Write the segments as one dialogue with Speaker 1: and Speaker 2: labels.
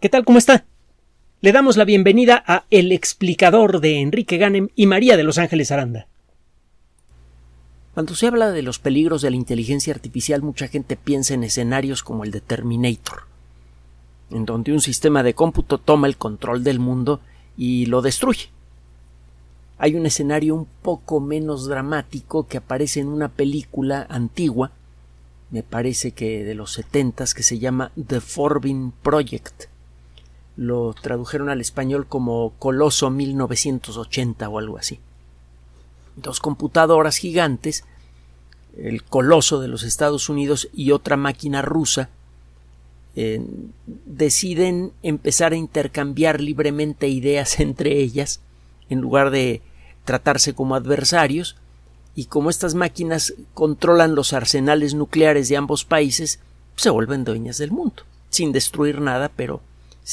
Speaker 1: ¿Qué tal? ¿Cómo está? Le damos la bienvenida a El explicador de Enrique Ganem y María de Los Ángeles Aranda. Cuando se habla de los peligros de la inteligencia artificial, mucha gente piensa en escenarios como el de Terminator, en donde un sistema de cómputo toma el control del mundo y lo destruye. Hay un escenario un poco menos dramático que aparece en una película antigua, me parece que de los setentas, que se llama The Forbin Project, lo tradujeron al español como Coloso 1980 o algo así. Dos computadoras gigantes, el Coloso de los Estados Unidos y otra máquina rusa, eh, deciden empezar a intercambiar libremente ideas entre ellas, en lugar de tratarse como adversarios, y como estas máquinas controlan los arsenales nucleares de ambos países, se vuelven dueñas del mundo, sin destruir nada, pero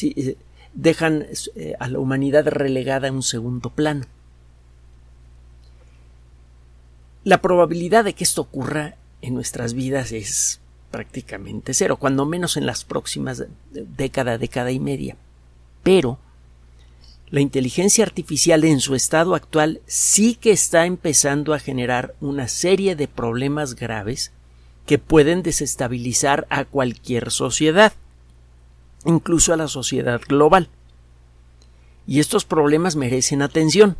Speaker 1: eh, dejan eh, a la humanidad relegada en un segundo plano. La probabilidad de que esto ocurra en nuestras vidas es prácticamente cero, cuando menos en las próximas décadas, década y media. Pero la inteligencia artificial en su estado actual sí que está empezando a generar una serie de problemas graves que pueden desestabilizar a cualquier sociedad incluso a la sociedad global. Y estos problemas merecen atención.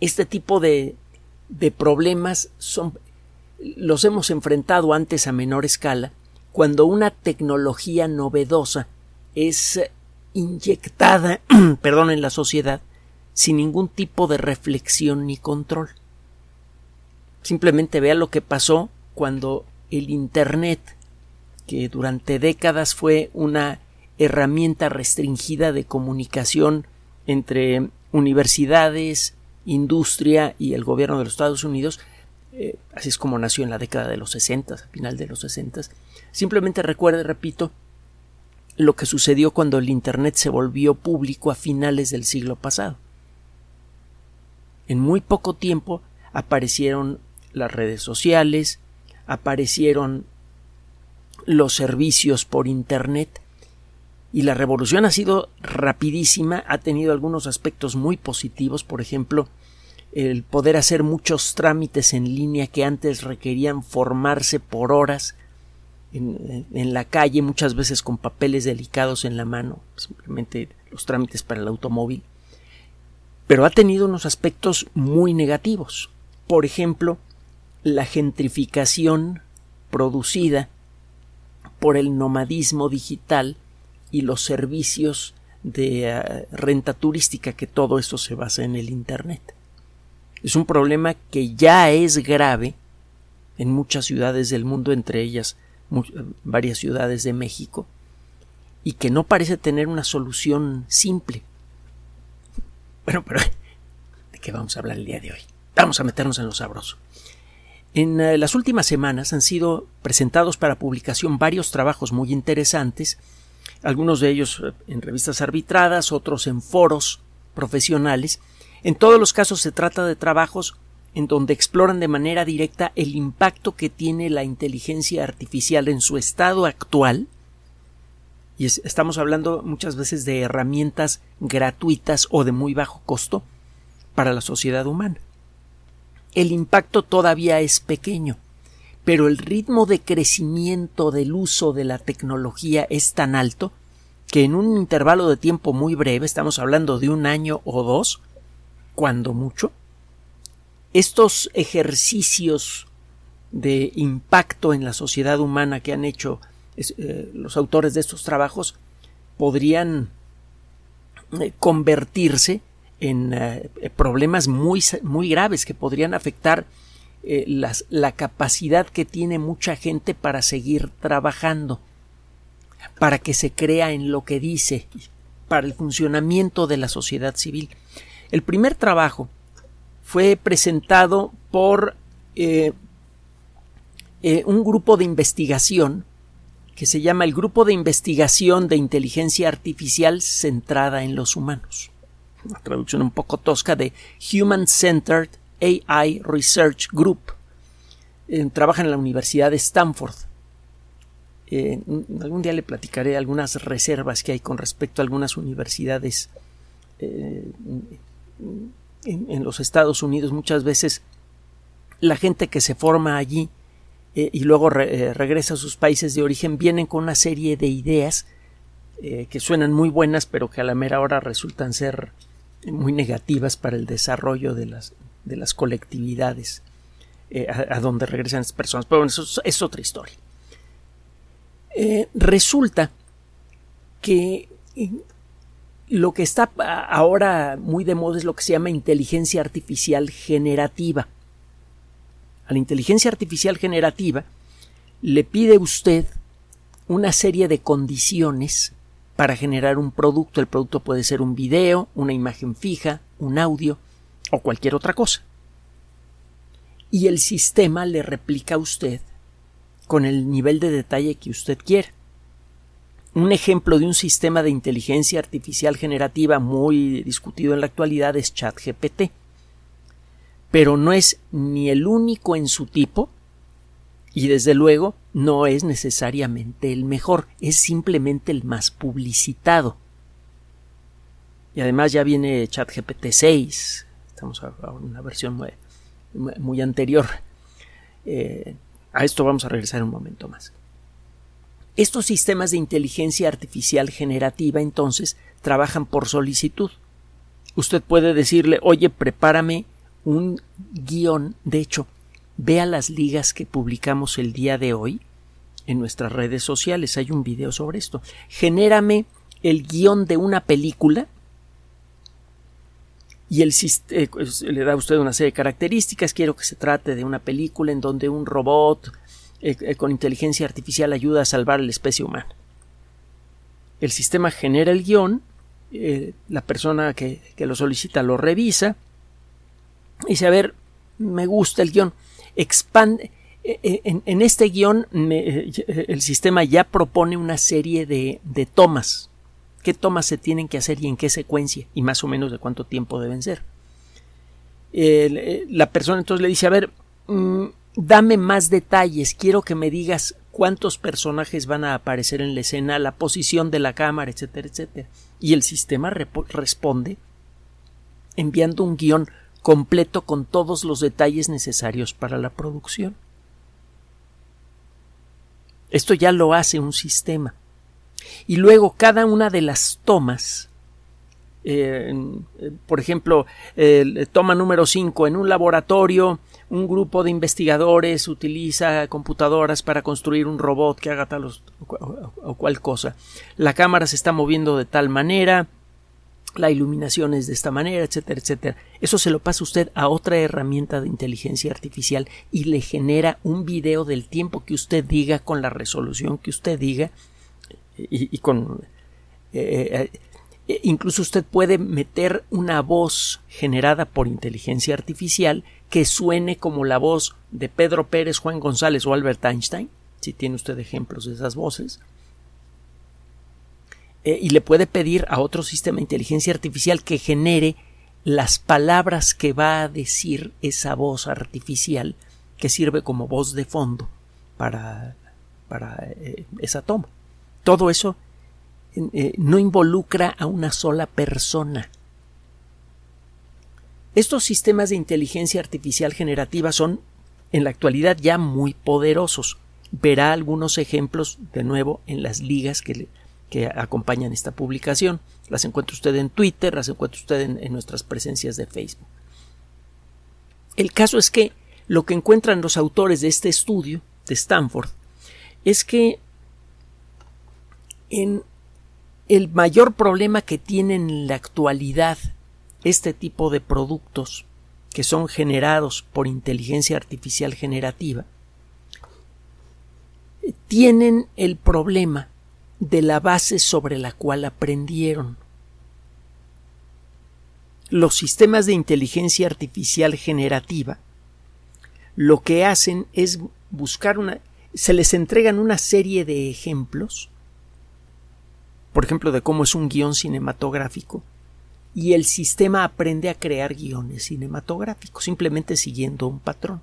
Speaker 1: Este tipo de, de problemas son, los hemos enfrentado antes a menor escala cuando una tecnología novedosa es inyectada, perdón, en la sociedad sin ningún tipo de reflexión ni control. Simplemente vea lo que pasó cuando el Internet que durante décadas fue una herramienta restringida de comunicación entre universidades, industria y el gobierno de los Estados Unidos, eh, así es como nació en la década de los 60, a final de los 60. Simplemente recuerde, repito, lo que sucedió cuando el Internet se volvió público a finales del siglo pasado. En muy poco tiempo aparecieron las redes sociales, aparecieron los servicios por Internet y la revolución ha sido rapidísima, ha tenido algunos aspectos muy positivos, por ejemplo, el poder hacer muchos trámites en línea que antes requerían formarse por horas en, en, la calle, muchas veces con papeles delicados en la mano, simplemente los trámites para el automóvil. Pero ha tenido unos aspectos muy negativos. Por ejemplo, la gentrificación producida por el nomadismo digital y los servicios de eh, renta turística que todo esto se basa en el Internet. Es un problema que ya es grave en muchas ciudades del mundo, entre ellas varias ciudades de México, y que no parece tener una solución simple. Bueno, pero ¿de qué vamos a hablar el día de hoy? Vamos a meternos en lo sabroso. En eh, las últimas semanas han sido presentados para publicación varios trabajos muy interesantes, algunos de ellos eh, en revistas arbitradas, otros en foros profesionales. En todos los casos se trata de trabajos en donde exploran de manera directa el impacto que tiene la inteligencia artificial en su estado actual, y estamos hablando muchas veces de herramientas gratuitas o de muy bajo costo para la sociedad humana el impacto todavía es pequeño, pero el ritmo de crecimiento del uso de la tecnología es tan alto que en un intervalo de tiempo muy breve, estamos hablando de un año o dos, cuando mucho, estos ejercicios de impacto en la sociedad humana que han hecho eh, los autores de estos trabajos podrían eh, convertirse en eh, problemas muy, muy graves que podrían afectar eh, la capacidad que tiene mucha gente para seguir trabajando, para que se crea en lo que dice, para el funcionamiento de la sociedad civil. El primer trabajo fue presentado por eh, un grupo de investigación que se llama el Grupo de Investigación de Inteligencia Artificial centrada en los humanos una traducción un poco tosca de Human Centered AI Research Group. Eh, trabaja en la Universidad de Stanford. eh, algún día le platicaré algunas reservas que hay con respecto a algunas universidades eh, en, los Estados Unidos. Muchas veces la gente que se forma allí y luego regresa a sus países de origen vienen con una serie de ideas que suenan muy buenas pero que a la mera hora resultan ser muy negativas para el desarrollo de las, de las colectividades a, donde regresan las personas. Pero bueno, eso es otra historia. Eh, resulta que eh, lo que está ahora muy de moda es lo que se llama inteligencia artificial generativa. A la inteligencia artificial generativa le pide usted una serie de condiciones para generar un producto. El producto puede ser un video, una imagen fija, un audio o cualquier otra cosa. Y el sistema le replica a usted con el nivel de detalle que usted quiere. Un ejemplo de un sistema de inteligencia artificial generativa muy discutido en la actualidad es ChatGPT. Pero no es ni el único en su tipo y desde luego no es necesariamente el mejor, es simplemente el más publicitado. Y además ya viene ChatGPT 6, estamos a una versión muy, anterior. Eh, a esto vamos a regresar un momento más. Estos sistemas de inteligencia artificial generativa entonces trabajan por solicitud. Usted puede decirle, oye, prepárame un guion. De hecho, vea las ligas que publicamos el día de hoy en nuestras redes sociales. Hay un video sobre esto. Genérame el guion de una película y el, eh, pues, le da a usted una serie de características. Quiero que se trate de una película en donde un robot eh, eh, con inteligencia artificial ayuda a salvar a la especie humana. El sistema genera el guion, la persona que, lo solicita lo revisa y dice, a ver, me gusta el guion, expande. En, este guion el sistema ya propone una serie de tomas qué tomas se tienen que hacer y en qué secuencia y más o menos de cuánto tiempo deben ser. Eh, la persona entonces le dice, a ver, mm, dame más detalles, quiero que me digas cuántos personajes van a aparecer en la escena, la posición de la cámara, etcétera, etcétera. Y el sistema responde enviando un guion completo con todos los detalles necesarios para la producción. Esto ya lo hace un sistema y luego cada una de las tomas eh, por ejemplo, toma número 5 en un laboratorio, un grupo de investigadores utiliza computadoras para construir un robot que haga tal o, cual cosa. La cámara se está moviendo de tal manera, la iluminación es de esta manera, etcétera, etcétera. Eso se lo pasa usted a otra herramienta de inteligencia artificial y le genera un video del tiempo que usted diga con la resolución que usted diga y, con eh, eh, incluso usted puede meter una voz generada por inteligencia artificial que suene como la voz de Pedro Pérez, Juan González o Albert Einstein, si tiene usted ejemplos de esas voces, eh, y le puede pedir a otro sistema de inteligencia artificial que genere las palabras que va a decir esa voz artificial que sirve como voz de fondo para, para esa toma. Todo eso eh, no involucra a una sola persona. Estos sistemas de inteligencia artificial generativa son en la actualidad ya muy poderosos. Verá algunos ejemplos de nuevo en las ligas que, que acompañan esta publicación. Las encuentra usted en Twitter, las encuentra usted en nuestras presencias de Facebook. El caso es que lo que encuentran los autores de este estudio de Stanford es que en el mayor problema que tienen en la actualidad este tipo de productos que son generados por inteligencia artificial generativa tienen el problema de la base sobre la cual aprendieron. Los sistemas de inteligencia artificial generativa lo que hacen es buscar una se les entregan una serie de ejemplos por ejemplo, de cómo es un guion cinematográfico, y el sistema aprende a crear guiones cinematográficos, simplemente siguiendo un patrón.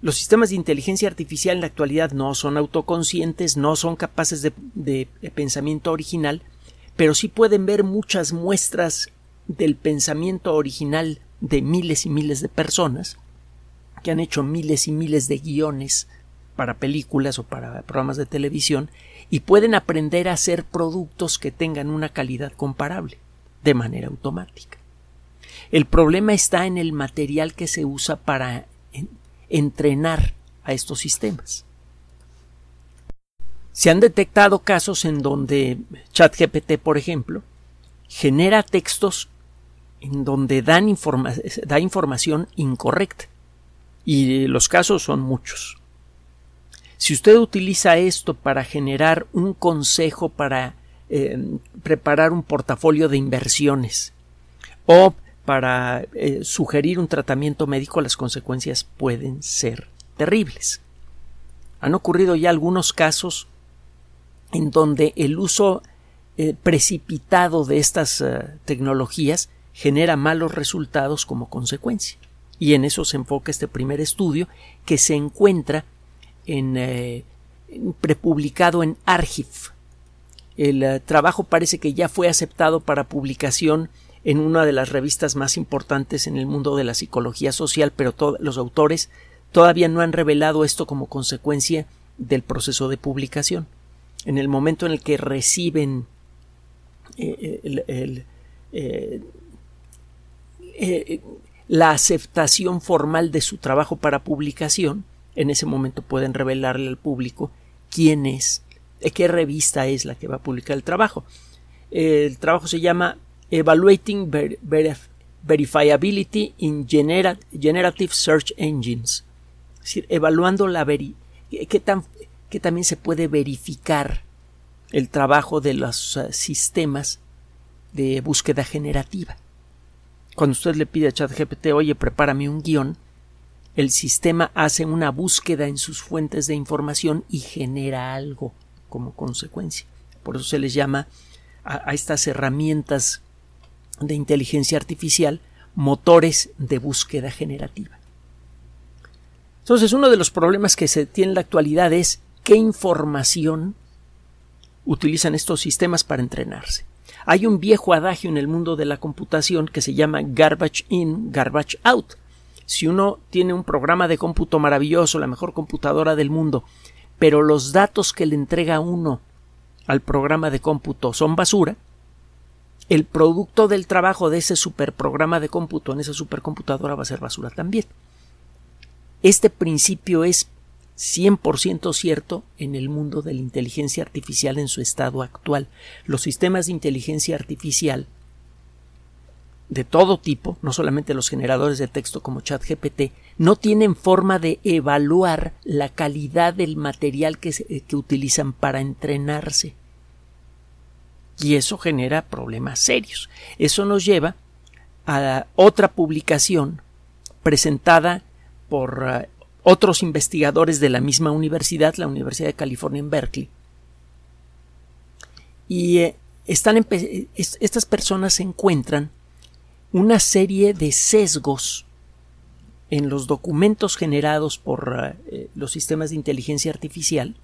Speaker 1: Los sistemas de inteligencia artificial en la actualidad no son autoconscientes, no son capaces de, pensamiento original, pero sí pueden ver muchas muestras del pensamiento original de miles y miles de personas que han hecho miles y miles de guiones para películas o para programas de televisión y pueden aprender a hacer productos que tengan una calidad comparable de manera automática. El problema está en el material que se usa para entrenar a estos sistemas. Se han detectado casos en donde ChatGPT, por ejemplo, genera textos en donde dan da información incorrecta. Y los casos son muchos. Si usted utiliza esto para generar un consejo para eh, preparar un portafolio de inversiones o para eh, sugerir un tratamiento médico, las consecuencias pueden ser terribles. Han ocurrido ya algunos casos en donde el uso eh, precipitado de estas tecnologías genera malos resultados como consecuencia. Y en eso se enfoca este primer estudio que se encuentra en, prepublicado en Argif, el eh, trabajo parece que ya fue aceptado para publicación en una de las revistas más importantes en el mundo de la psicología social, pero los autores todavía no han revelado esto como consecuencia del proceso de publicación. En el momento en el que reciben eh, eh, la aceptación formal de su trabajo para publicación, en ese momento pueden revelarle al público quién es qué revista es la que va a publicar el trabajo. El trabajo se llama Evaluating Verifiability in Generative Search Engines. Es decir, evaluando la qué, tan, también se puede verificar el trabajo de los eh, sistemas de búsqueda generativa. Cuando usted le pide a ChatGPT, oye, prepárame un guion, el sistema hace una búsqueda en sus fuentes de información y genera algo como consecuencia. Por eso se les llama a, estas herramientas de inteligencia artificial motores de búsqueda generativa. Entonces, uno de los problemas que se tiene en la actualidad es qué información utilizan estos sistemas para entrenarse. Hay un viejo adagio en el mundo de la computación que se llama garbage in, garbage out. Si uno tiene un programa de cómputo maravilloso, la mejor computadora del mundo, pero los datos que le entrega uno al programa de cómputo son basura, el producto del trabajo de ese superprograma de cómputo en esa supercomputadora va a ser basura también. Este principio es 100% cierto en el mundo de la inteligencia artificial en su estado actual. Los sistemas de inteligencia artificial de todo tipo, no solamente los generadores de texto como ChatGPT, no tienen forma de evaluar la calidad del material que, que utilizan para entrenarse. Y eso genera problemas serios. Eso nos lleva a otra publicación presentada por uh, otros investigadores de la misma universidad, la Universidad de California en Berkeley. Y eh, están estas personas encuentran una serie de sesgos en los documentos generados por eh, los sistemas de inteligencia artificial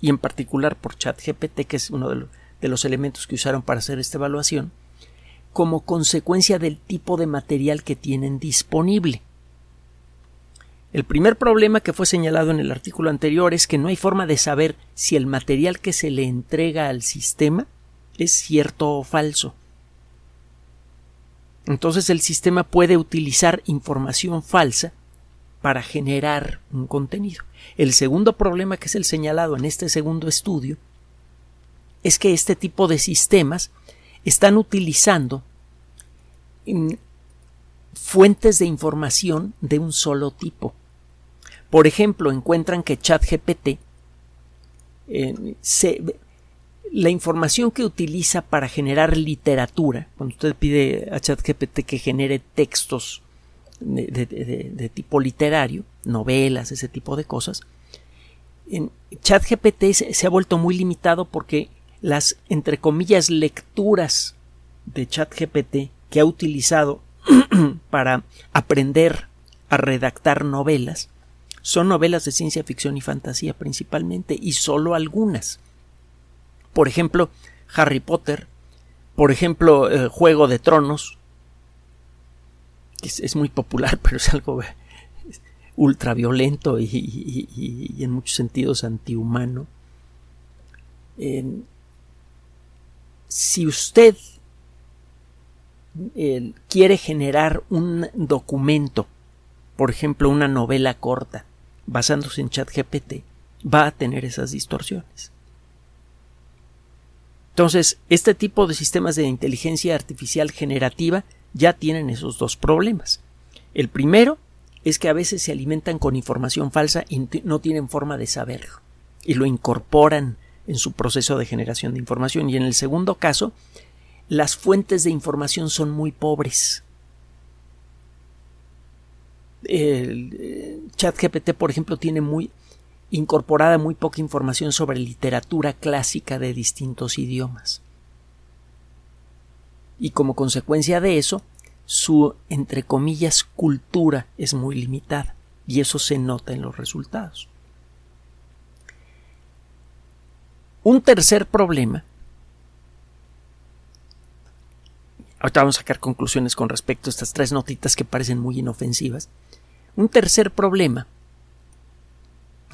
Speaker 1: y en particular por ChatGPT, que es uno de, de los elementos que usaron para hacer esta evaluación, como consecuencia del tipo de material que tienen disponible. El primer problema que fue señalado en el artículo anterior es que no hay forma de saber si el material que se le entrega al sistema es cierto o falso. Entonces el sistema puede utilizar información falsa para generar un contenido. El segundo problema que es el señalado en este segundo estudio es que este tipo de sistemas están utilizando mm, fuentes de información de un solo tipo. Por ejemplo, encuentran que ChatGPT eh, la información que utiliza para generar literatura, cuando usted pide a ChatGPT que genere textos de, tipo literario, novelas, ese tipo de cosas, ChatGPT se ha vuelto muy limitado porque las, entre comillas, lecturas de ChatGPT que ha utilizado para aprender a redactar novelas son novelas de ciencia ficción y fantasía principalmente, y solo algunas. Por ejemplo, Harry Potter, por ejemplo, el Juego de Tronos, que es, muy popular, pero es algo ultraviolento y, y, en muchos sentidos antihumano. Si usted quiere generar un documento, por ejemplo, una novela corta, basándose en ChatGPT, va a tener esas distorsiones. Entonces, este tipo de sistemas de inteligencia artificial generativa ya tienen esos dos problemas. El primero es que a veces se alimentan con información falsa y no tienen forma de saberlo y lo incorporan en su proceso de generación de información. Y en el segundo caso, las fuentes de información son muy pobres. El eh, chat GPT, por ejemplo, tiene muy incorporada muy poca información sobre literatura clásica de distintos idiomas. Y como consecuencia de eso, su, entre comillas, cultura es muy limitada, y eso se nota en los resultados. Un tercer problema Ahorita vamos a sacar conclusiones con respecto a estas tres notitas que parecen muy inofensivas. Un tercer problema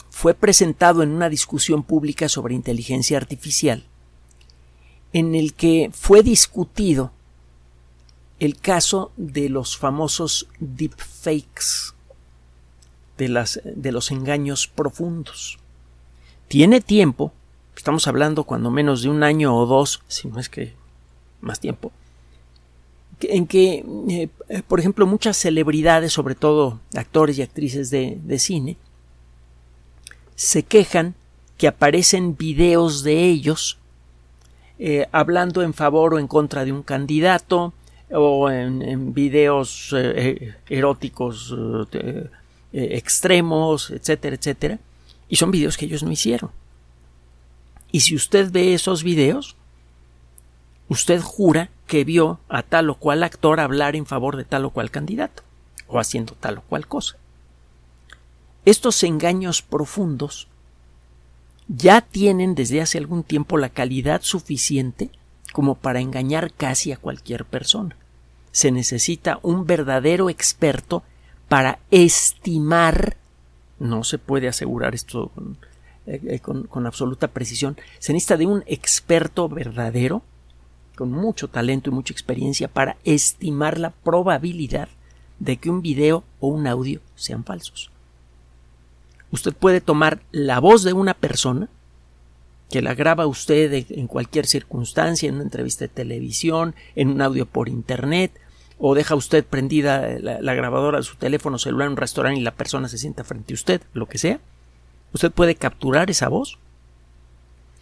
Speaker 1: fue presentado en una discusión pública sobre inteligencia artificial, en el que fue discutido el caso de los famosos deepfakes, de, las, de los engaños profundos. Tiene tiempo, estamos hablando cuando menos de un año o dos, si no es que más tiempo, en que, eh, por ejemplo, muchas celebridades, sobre todo actores y actrices de, cine, se quejan que aparecen videos de ellos eh, hablando en favor o en contra de un candidato o en, videos eh, eróticos extremos, etcétera, etcétera, y son videos que ellos no hicieron. Y si usted ve esos videos, usted jura que vio a tal o cual actor hablar en favor de tal o cual candidato, o haciendo tal o cual cosa. Estos engaños profundos ya tienen desde hace algún tiempo la calidad suficiente como para engañar casi a cualquier persona. Se necesita un verdadero experto para estimar, no se puede asegurar esto con, eh, con absoluta precisión, se necesita de un experto verdadero con mucho talento y mucha experiencia para estimar la probabilidad de que un video o un audio sean falsos. Usted puede tomar la voz de una persona que la graba usted en cualquier circunstancia, en una entrevista de televisión, en un audio por internet, o deja usted prendida la, grabadora de su teléfono celular en un restaurante y la persona se sienta frente a usted, lo que sea. Usted puede capturar esa voz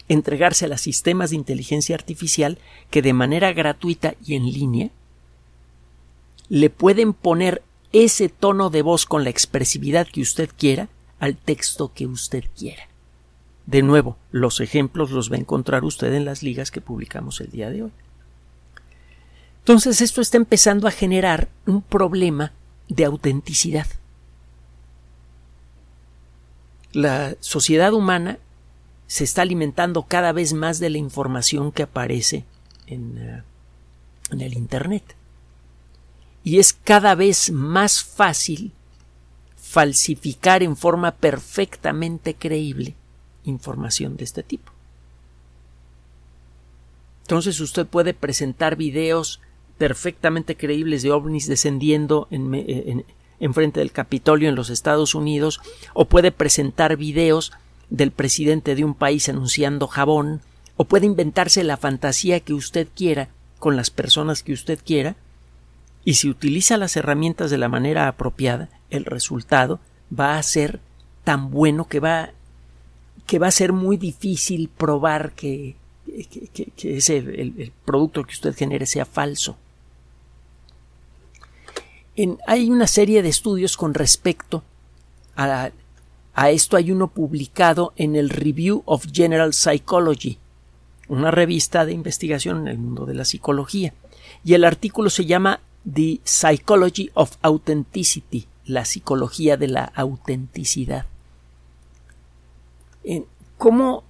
Speaker 1: entregarse a sistemas de inteligencia artificial que de manera gratuita y en línea le pueden poner ese tono de voz con la expresividad que usted quiera al texto que usted quiera. De nuevo, los ejemplos los va a encontrar usted en las ligas que publicamos el día de hoy. Entonces esto está empezando a generar un problema de autenticidad. La sociedad humana se está alimentando cada vez más de la información que aparece en, eh, en el Internet. Y es cada vez más fácil falsificar en forma perfectamente creíble información de este tipo. Entonces usted puede presentar videos perfectamente creíbles de ovnis descendiendo en, en, en, frente del Capitolio en los Estados Unidos o puede presentar videos del presidente de un país anunciando jabón, o puede inventarse la fantasía que usted quiera con las personas que usted quiera, y si utiliza las herramientas de la manera apropiada, el resultado va a ser tan bueno que va que va a ser muy difícil probar que, que, ese, el, producto que usted genere sea falso. Hay una serie de estudios con respecto a a esto hay uno publicado en el Review of General Psychology, una revista de investigación en el mundo de la psicología. Y el artículo se llama The Psychology of Authenticity, la psicología de la autenticidad. ¿Cómo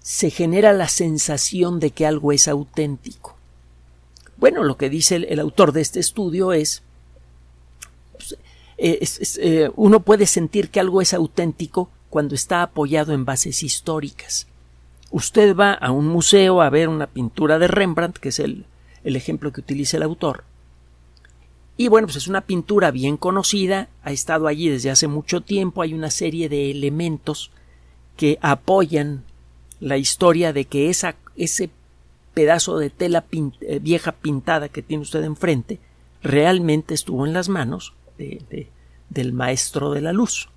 Speaker 1: se genera la sensación de que algo es auténtico? Bueno, lo que dice el, autor de este estudio es, pues, eh, uno puede sentir que algo es auténtico cuando está apoyado en bases históricas. Usted va a un museo a ver una pintura de Rembrandt, que es el, el ejemplo que utiliza el autor, y bueno, pues es una pintura bien conocida, ha estado allí desde hace mucho tiempo, hay una serie de elementos que apoyan la historia de que esa, ese pedazo de tela eh, vieja pintada que tiene usted enfrente realmente estuvo en las manos de, del maestro de la luz,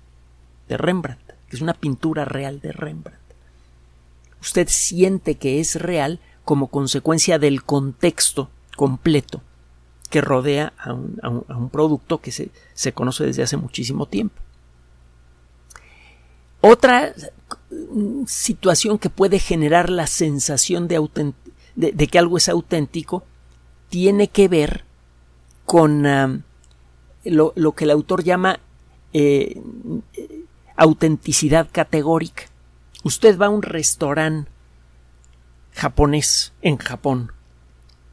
Speaker 1: de Rembrandt, que es una pintura real de Rembrandt. Usted siente que es real como consecuencia del contexto completo que rodea a un, producto que se, se, conoce desde hace muchísimo tiempo. Otra situación que puede generar la sensación de, de, que algo es auténtico tiene que ver con lo, lo, que el autor llama eh, autenticidad categórica. Usted va a un restaurante japonés en Japón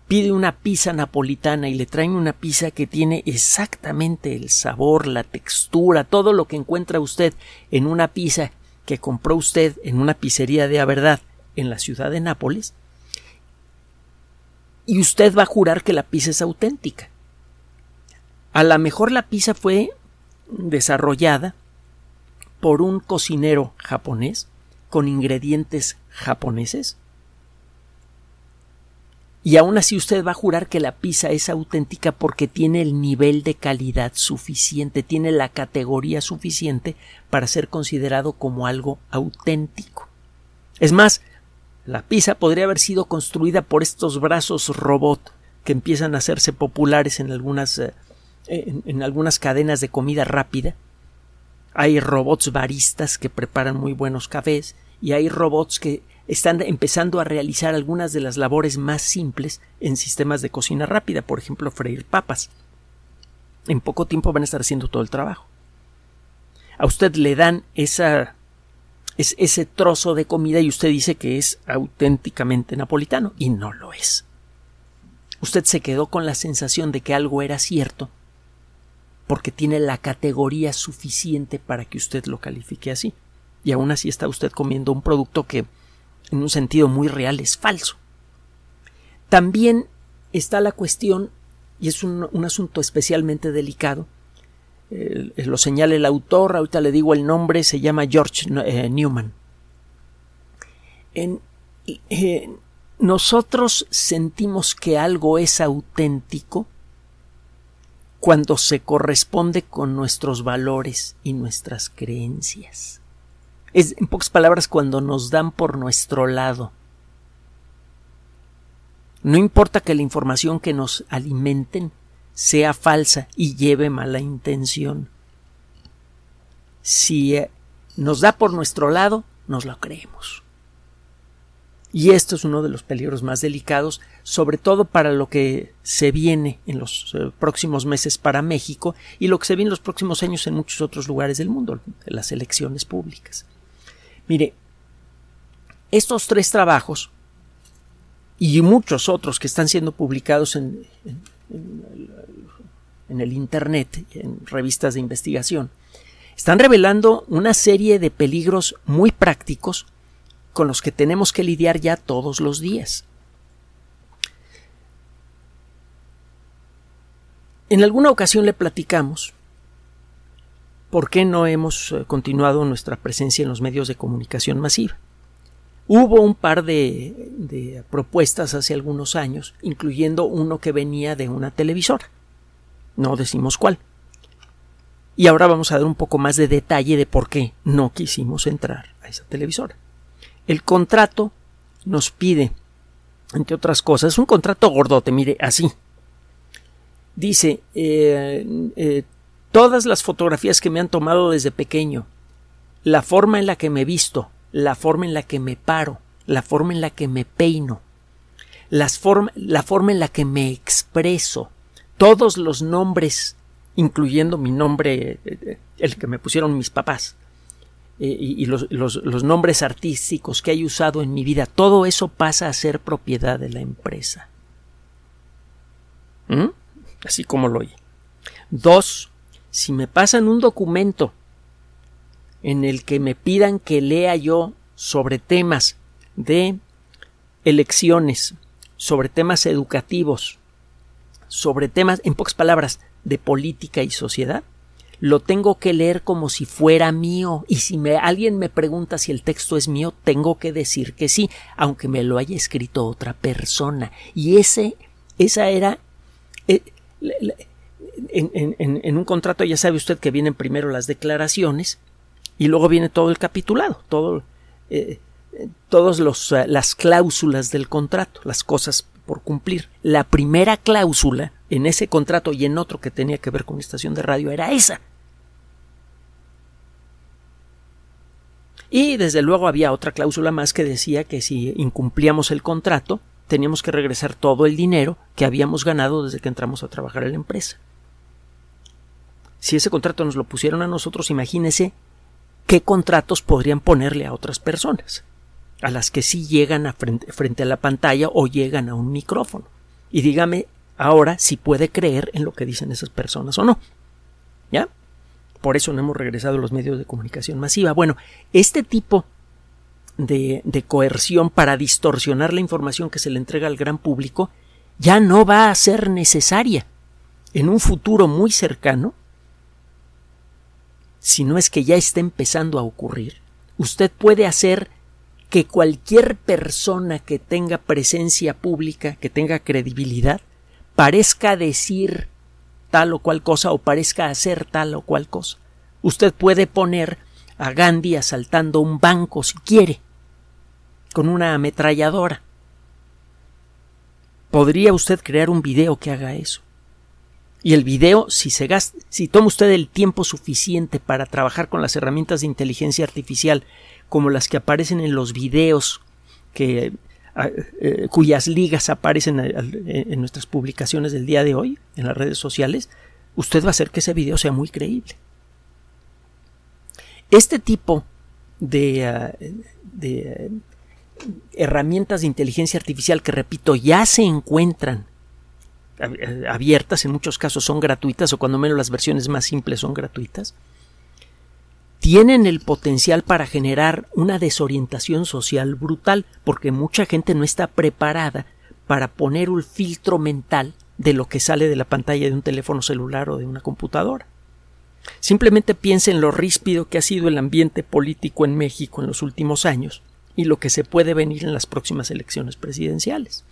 Speaker 1: pide una pizza napolitana y le traen una pizza que tiene exactamente el sabor, la textura, todo lo que encuentra usted en una pizza que compró usted en una pizzería de a verdad en la ciudad de Nápoles, y usted va a jurar que la pizza es auténtica. A lo mejor la pizza fue desarrollada por un cocinero japonés con ingredientes japoneses y aún así usted va a jurar que la pizza es auténtica porque tiene el nivel de calidad suficiente, tiene la categoría suficiente para ser considerado como algo auténtico. Es más, la pizza podría haber sido construida por estos brazos robot que empiezan a hacerse populares en algunas, eh, en algunas cadenas de comida rápida. Hay robots baristas que preparan muy buenos cafés y hay robots que están empezando a realizar algunas de las labores más simples en sistemas de cocina rápida, por ejemplo, freír papas. En poco tiempo van a estar haciendo todo el trabajo. A usted le dan esa, ese trozo de comida y usted dice que es auténticamente napolitano y no lo es. Usted se quedó con la sensación de que algo era cierto porque tiene la categoría suficiente para que usted lo califique así. Y aún así está usted comiendo un producto que en un sentido muy real es falso. También está la cuestión, y es un, asunto especialmente delicado, lo señala el autor, ahorita le digo el nombre, se llama George eh, Newman. nosotros sentimos que algo es auténtico cuando se corresponde con nuestros valores y nuestras creencias. Es, en pocas palabras, cuando nos dan por nuestro lado. No importa que la información que nos alimenten sea falsa y lleve mala intención. Si eh, nos da por nuestro lado, nos lo creemos. Y esto es uno de los peligros más delicados, sobre todo para lo que se viene en los eh, próximos meses para México y lo que se viene en los próximos años en muchos otros lugares del mundo, las elecciones públicas. Mire, estos tres trabajos y muchos otros que están siendo publicados en, en, el Internet, en revistas de investigación, están revelando una serie de peligros muy prácticos con los que tenemos que lidiar ya todos los días. En alguna ocasión le platicamos ¿por qué no hemos eh, continuado nuestra presencia en los medios de comunicación masiva? Hubo un par de, propuestas hace algunos años, incluyendo uno que venía de una televisora. No decimos cuál. Y ahora vamos a dar un poco más de detalle de por qué no quisimos entrar a esa televisora. El contrato nos pide, entre otras cosas, un contrato gordote, mire, así. Dice, eh, eh, todas las fotografías que me han tomado desde pequeño, la forma en la que me visto, la forma en la que me paro, la forma en la que me peino, las la forma en la que me expreso, todos los nombres incluyendo mi nombre, eh, el que me pusieron mis papás, eh, y, los, nombres artísticos que he usado en mi vida, todo eso pasa a ser propiedad de la empresa. ¿Mm? Así como lo oí. Dos, si me pasan un documento en el que me pidan que lea yo sobre temas de elecciones, sobre temas educativos, sobre temas, en pocas palabras, de política y sociedad, lo tengo que leer como si fuera mío y si alguien me pregunta si el texto es mío, tengo que decir que sí, aunque me lo haya escrito otra persona. Y ese, esa era... Eh, en, un contrato ya sabe usted que vienen primero las declaraciones y luego viene todo el capitulado, todo, eh, todas eh, las cláusulas del contrato, las cosas por cumplir. La primera cláusula en ese contrato y en otro que tenía que ver con estación de radio era esa. Y desde luego había otra cláusula más que decía que si incumplíamos el contrato, teníamos que regresar todo el dinero que habíamos ganado desde que entramos a trabajar en la empresa. Si ese contrato nos lo pusieron a nosotros, imagínese qué contratos podrían ponerle a otras personas, a las que sí llegan a frente, a la pantalla o llegan a un micrófono. Y dígame ahora si puede creer en lo que dicen esas personas o no. ¿Ya? Por eso no hemos regresado a los medios de comunicación masiva. Bueno, este tipo de, de, coerción para distorsionar la información que se le entrega al gran público ya no va a ser necesaria. En un futuro muy cercano, si no es que ya está empezando a ocurrir, usted puede hacer que cualquier persona que tenga presencia pública, que tenga credibilidad, parezca decir tal o cual cosa o parezca hacer tal o cual cosa. Usted puede poner a Gandhi asaltando un banco si quiere, con una ametralladora. ¿Podría usted crear un video que haga eso? Y el video, si se gasta, si toma usted el tiempo suficiente para trabajar con las herramientas de inteligencia artificial, como las que aparecen en los videos que eh, cuyas ligas aparecen en nuestras publicaciones del día de hoy en las redes sociales, usted va a hacer que ese video sea muy creíble. Este tipo de, ah, de herramientas de inteligencia artificial que, repito, ya se encuentran abiertas, en muchos casos son gratuitas o cuando menos las versiones más simples son gratuitas, tienen el potencial para generar una desorientación social brutal, porque mucha gente no está preparada para poner un filtro mental de lo que sale de la pantalla de un teléfono celular o de una computadora. Simplemente piense en lo ríspido que ha sido el ambiente político en México en los últimos años y lo que se puede venir en las próximas elecciones presidenciales.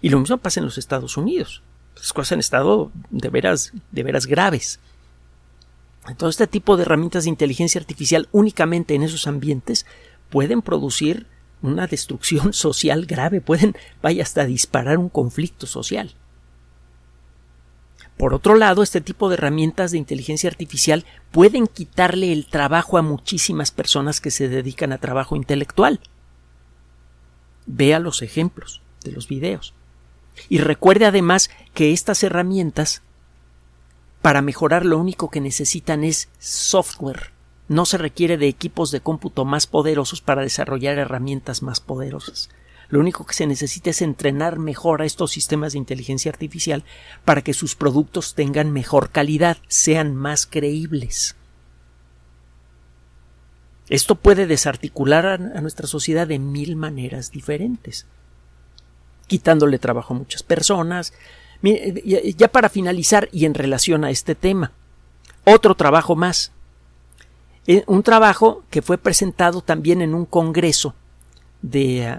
Speaker 1: Y lo mismo pasa en los Estados Unidos. Las cosas han estado de veras, de veras graves. Todo este tipo de herramientas de inteligencia artificial únicamente en esos ambientes pueden producir una destrucción social grave, pueden, vaya hasta disparar un conflicto social. Por otro lado, este tipo de herramientas de inteligencia artificial pueden quitarle el trabajo a muchísimas personas que se dedican a trabajo intelectual. Vea los ejemplos de los videos. Y recuerde además que estas herramientas para mejorar lo único que necesitan es software. No se requiere de equipos de cómputo más poderosos para desarrollar herramientas más poderosas. Lo único que se necesita es entrenar mejor a estos sistemas de inteligencia artificial para que sus productos tengan mejor calidad, sean más creíbles. Esto puede desarticular a, nuestra sociedad de mil maneras diferentes, quitándole trabajo a muchas personas, ya para finalizar y en relación a este tema, otro trabajo más. Eh, un trabajo que fue presentado también en un congreso eh,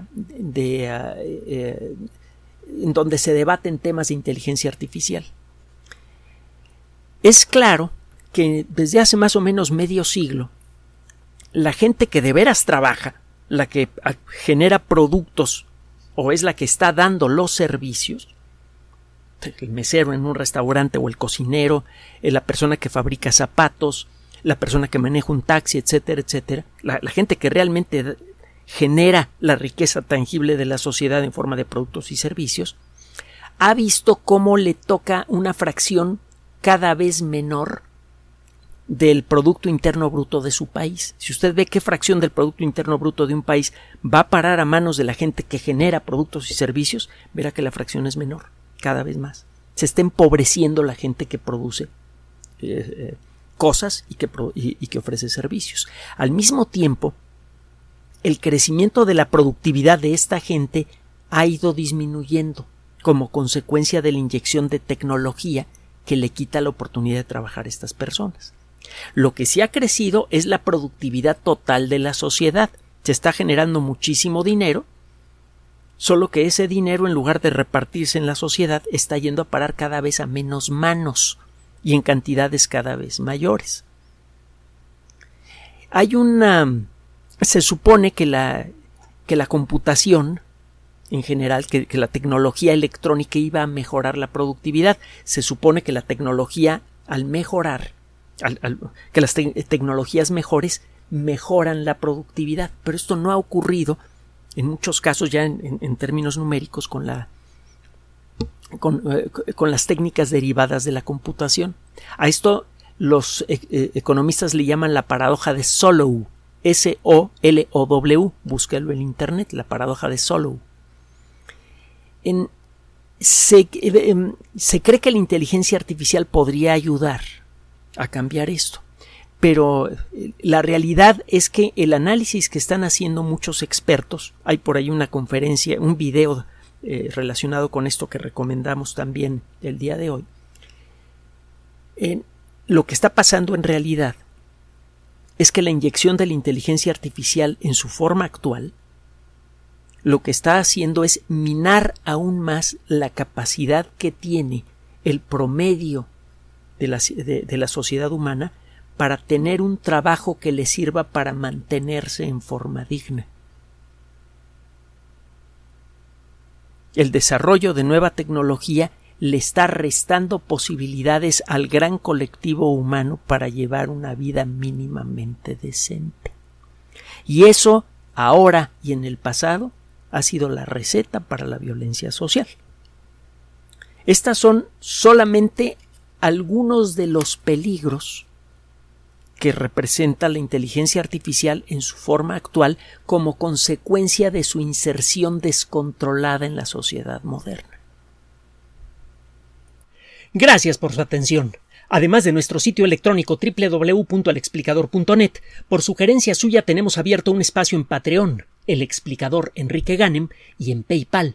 Speaker 1: en donde se debaten temas de inteligencia artificial. Es claro que desde hace más o menos medio siglo, la gente que de veras trabaja, la que genera productos o es la que está dando los servicios, el mesero en un restaurante o el cocinero, eh, la persona que fabrica zapatos, la persona que maneja un taxi, etcétera, etcétera, la, gente que realmente genera la riqueza tangible de la sociedad en forma de productos y servicios, ha visto cómo le toca una fracción cada vez menor del Producto Interno Bruto de su país. Si usted ve qué fracción del Producto Interno Bruto de un país va a parar a manos de la gente que genera productos y servicios, verá que la fracción es menor, cada vez más. Se está empobreciendo la gente que produce eh, eh, cosas y que, y que ofrece servicios. Al mismo tiempo, el crecimiento de la productividad de esta gente ha ido disminuyendo como consecuencia de la inyección de tecnología que le quita la oportunidad de trabajar a estas personas. Lo que sí ha crecido es la productividad total de la sociedad. Se está generando muchísimo dinero, solo que ese dinero, en lugar de repartirse en la sociedad, está yendo a parar cada vez a menos manos y en cantidades cada vez mayores. Hay una. se supone que la, que la computación en general, que, la tecnología electrónica iba a mejorar la productividad. Se supone que la tecnología, al mejorar, que las tecnologías mejores mejoran la productividad, pero esto no ha ocurrido en muchos casos ya en, términos numéricos con la con, eh, con, las técnicas derivadas de la computación. A esto los eh, eh, economistas le llaman la paradoja de Solow, S-O-L-O-W, búsquelo en internet, la paradoja de Solow. En, se, em, se cree que la inteligencia artificial podría ayudar a cambiar esto. Pero eh, la realidad es que el análisis que están haciendo muchos expertos, hay por ahí una conferencia, un video eh, relacionado con esto que recomendamos también el día de hoy, lo que está pasando en realidad es que la inyección de la inteligencia artificial en su forma actual lo que está haciendo es minar aún más la capacidad que tiene el promedio de la, de, la, sociedad humana para tener un trabajo que le sirva para mantenerse en forma digna. El desarrollo de nueva tecnología le está restando posibilidades al gran colectivo humano para llevar una vida mínimamente decente. Y eso, ahora y en el pasado, ha sido la receta para la violencia social. Estas son solamente algunos de los peligros que representa la inteligencia artificial en su forma actual como consecuencia de su inserción descontrolada en la sociedad moderna. Gracias por su atención. Además de nuestro sitio electrónico www.alexplicador.net, por sugerencia suya tenemos abierto un espacio en Patreon, el explicador Enrique Ganem, y en PayPal,